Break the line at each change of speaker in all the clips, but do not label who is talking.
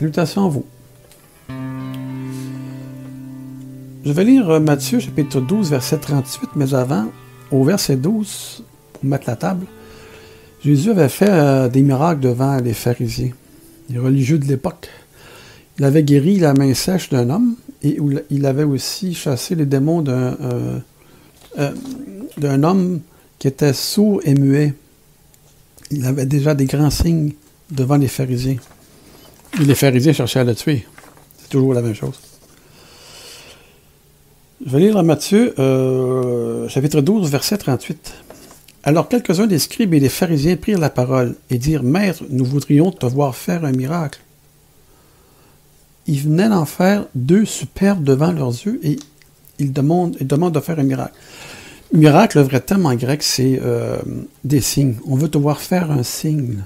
Salutations à vous. Je vais lire euh, Matthieu chapitre 12, verset 38, mais avant, au verset 12, pour mettre la table, Jésus avait fait euh, des miracles devant les pharisiens, les religieux de l'époque. Il avait guéri la main sèche d'un homme et il avait aussi chassé les démons d'un euh, d'un homme qui était sourd et muet. Il avait déjà des grands signes devant les pharisiens. Les pharisiens cherchaient à le tuer. C'est toujours la même chose. Je vais lire Matthieu, euh, chapitre 12, verset 38. Alors quelques-uns des scribes et des pharisiens prirent la parole et dirent Maître, nous voudrions te voir faire un miracle. Ils venaient d'en faire deux superbes devant leurs yeux et ils demandent, ils demandent de faire un miracle. Miracle, le vrai terme en grec, c'est euh, des signes. On veut te voir faire un signe.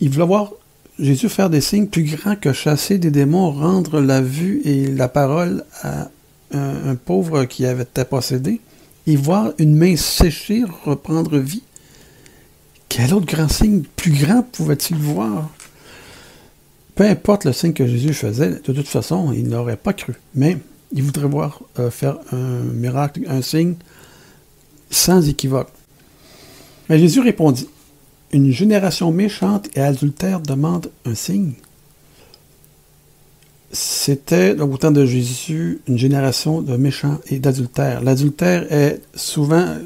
Ils veulent voir Jésus faire des signes plus grands que chasser des démons, rendre la vue et la parole à un, pauvre qui avait été possédé, et voir une main séchée reprendre vie. Quel autre grand signe plus grand pouvait-il voir? Peu importe le signe que Jésus faisait, de toute façon, il n'aurait pas cru. Mais il voudrait voir euh, faire un miracle, un signe, sans équivoque. Mais Jésus répondit, Une génération méchante et adultère demande un signe. C'était, au temps de Jésus, une génération de méchants et d'adultères. L'adultère est souvent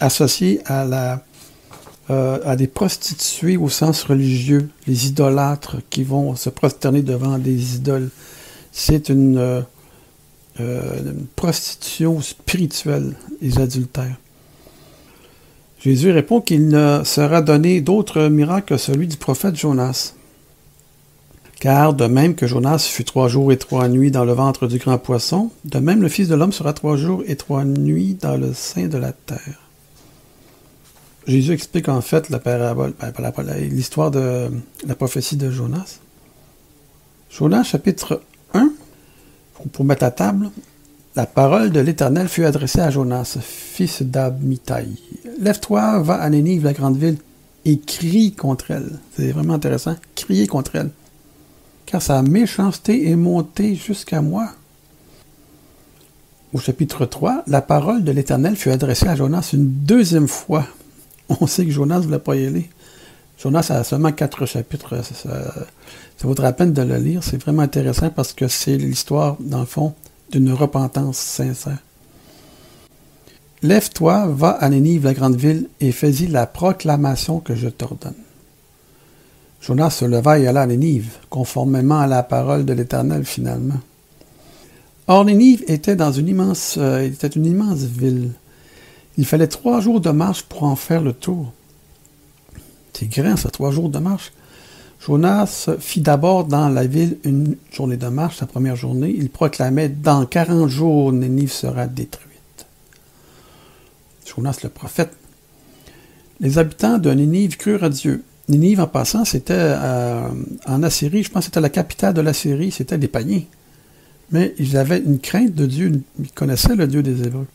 associé euh, à des prostituées au sens religieux, les idolâtres qui vont se prosterner devant des idoles. C'est une, euh, euh, prostitution spirituelle, les adultères. Jésus répond qu'il ne sera donné d'autre miracle que celui du prophète Jonas. Car de même que Jonas fut trois jours et trois nuits dans le ventre du grand poisson, de même le Fils de l'homme sera trois jours et trois nuits dans le sein de la terre. Jésus explique en fait la parabole, ben, l'histoire de la prophétie de Jonas. Jonas chapitre 1, pour mettre à table, la parole de l'Éternel fut adressée à Jonas, fils d'Amitai. Lève-toi, va à Nénive, la grande ville, et crie contre elle. C'est vraiment intéressant. Crier contre elle. Car sa méchanceté est montée jusqu'à moi. Au chapitre 3, la parole de l'Éternel fut adressée à Jonas une deuxième fois. On sait que Jonas ne voulait pas y aller. Jonas a seulement quatre chapitres. Ça, vaudra la peine de le lire. C'est vraiment intéressant parce que c'est l'histoire, dans le fond, d'une repentance sincère. Lève-toi, va à Nénive, la grande ville, et fais-y la proclamation que je t'ordonne. Jonas se leva et alla à Nénive, conformément à la parole de l'Éternel finalement. Or, Nénive était dans une immense, euh, une immense ville. Il fallait trois jours de marche pour en faire le tour. C'est grand, ça, trois jours de marche. Jonas fit d'abord dans la ville une journée de marche, sa première journée. Il proclamait Dans quarante jours, Nénive sera détruite. Jonas le prophète. Les habitants de Nénive crurent à Dieu. Nénive, en passant, c'était euh, en Assyrie, je pense que c'était la capitale de l'Assyrie, c'était des paniers. Mais ils avaient une crainte de Dieu, ils connaissaient le Dieu des Hébreux.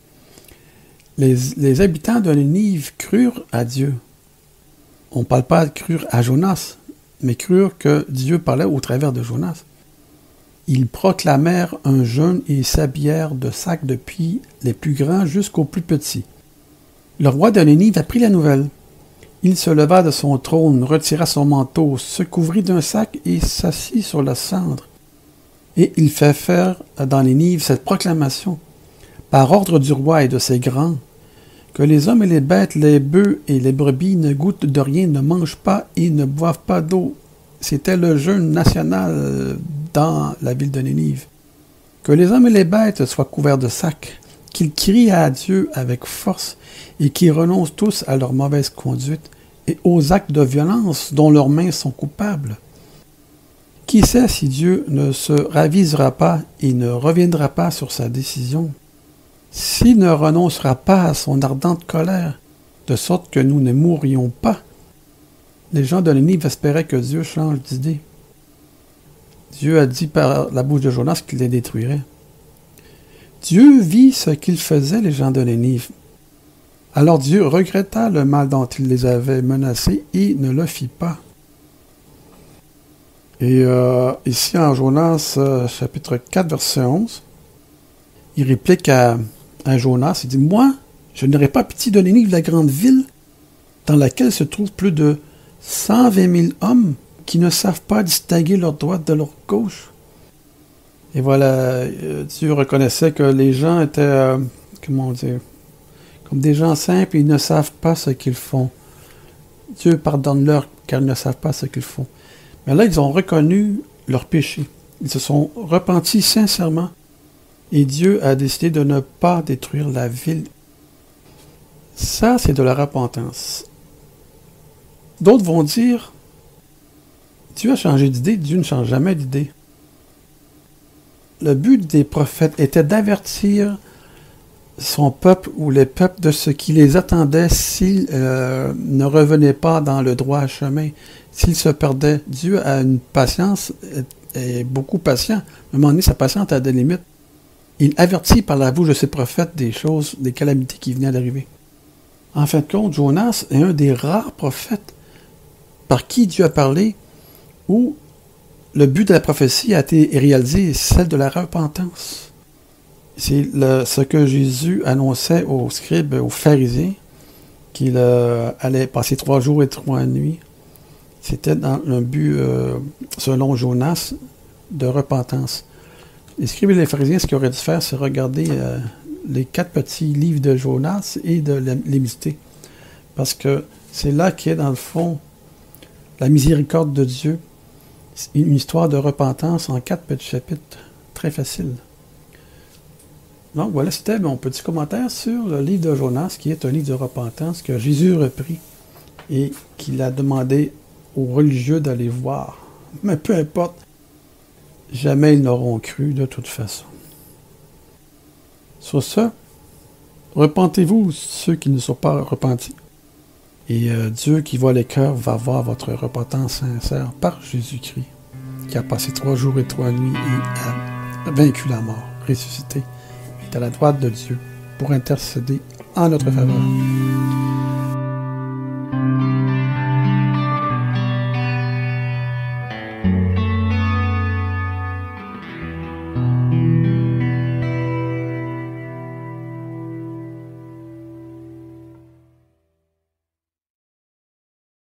Les, habitants de Nénive crurent à Dieu on ne parle pas de crure à Jonas, mais crure que Dieu parlait au travers de Jonas. Ils proclamèrent un jeûne et s'habillèrent de sacs depuis les plus grands jusqu'aux plus petits. Le roi de Nénive apprit la nouvelle. Il se leva de son trône, retira son manteau, se couvrit d'un sac et s'assit sur la cendre. Et il fait faire dans les cette proclamation. Par ordre du roi et de ses grands, que les hommes et les bêtes, les bœufs et les brebis ne goûtent de rien, ne mangent pas et ne boivent pas d'eau. C'était le jeûne national dans la ville de Nénive. Que les hommes et les bêtes soient couverts de sacs, qu'ils crient à Dieu avec force et qu'ils renoncent tous à leur mauvaise conduite et aux actes de violence dont leurs mains sont coupables. Qui sait si Dieu ne se ravisera pas et ne reviendra pas sur sa décision? S'il ne renoncera pas à son ardente colère, de sorte que nous ne mourrions pas, les gens de Nénive espéraient que Dieu change d'idée. Dieu a dit par la bouche de Jonas qu'il les détruirait. Dieu vit ce qu'ils faisaient, les gens de Nénive. Alors Dieu regretta le mal dont il les avait menacés et ne le fit pas. Et euh, ici, en Jonas, euh, chapitre 4, verset 11, il réplique à, Jonas, il dit, Moi, je n'aurai pas pitié de de la grande ville, dans laquelle se trouvent plus de 120 000 hommes qui ne savent pas distinguer leur droite de leur gauche. Et voilà, euh, Dieu reconnaissait que les gens étaient, comment dire, comme des gens simples, ils ne savent pas ce qu'ils font. Dieu pardonne-leur car ils ne savent pas ce qu'ils font. Mais là, ils ont reconnu leur péché. Ils se sont repentis sincèrement. Et Dieu a décidé de ne pas détruire la ville. Ça, c'est de la repentance. D'autres vont dire, Dieu a changé d'idée, Dieu ne change jamais d'idée. Le but des prophètes était d'avertir son peuple ou les peuples de ce qui les attendait s'ils euh, ne revenaient pas dans le droit chemin, s'ils se perdaient. Dieu a une patience, est, beaucoup patient. À un moment donné, sa patience a des limites. Il avertit par la bouche de ses prophètes des choses, des calamités qui venaient d'arriver. En fin de compte, Jonas est un des rares prophètes par qui Dieu a parlé où le but de la prophétie a été réalisé, celle de la repentance. C'est ce que Jésus annonçait aux scribes, aux pharisiens, qu'il euh, allait passer trois jours et trois nuits. C'était dans un but, euh, selon Jonas, de repentance. Les scribes et les pharisiens, ce qu'ils auraient dû faire, c'est regarder euh, les quatre petits livres de Jonas et de l'émité. Parce que c'est là qu'est, dans le fond, la miséricorde de Dieu. Une histoire de repentance en quatre petits chapitres. Très facile. Donc voilà, c'était mon petit commentaire sur le livre de Jonas, qui est un livre de repentance que Jésus reprit et qu'il a demandé aux religieux d'aller voir. Mais peu importe, jamais ils n'auront cru de toute façon. Sur ce, repentez-vous ceux qui ne sont pas repentis. Et euh, Dieu qui voit les cœurs va voir votre repentance sincère par Jésus-Christ, qui a passé trois jours et trois nuits et a vaincu la mort, ressuscité à la droite de Dieu pour intercéder en notre faveur.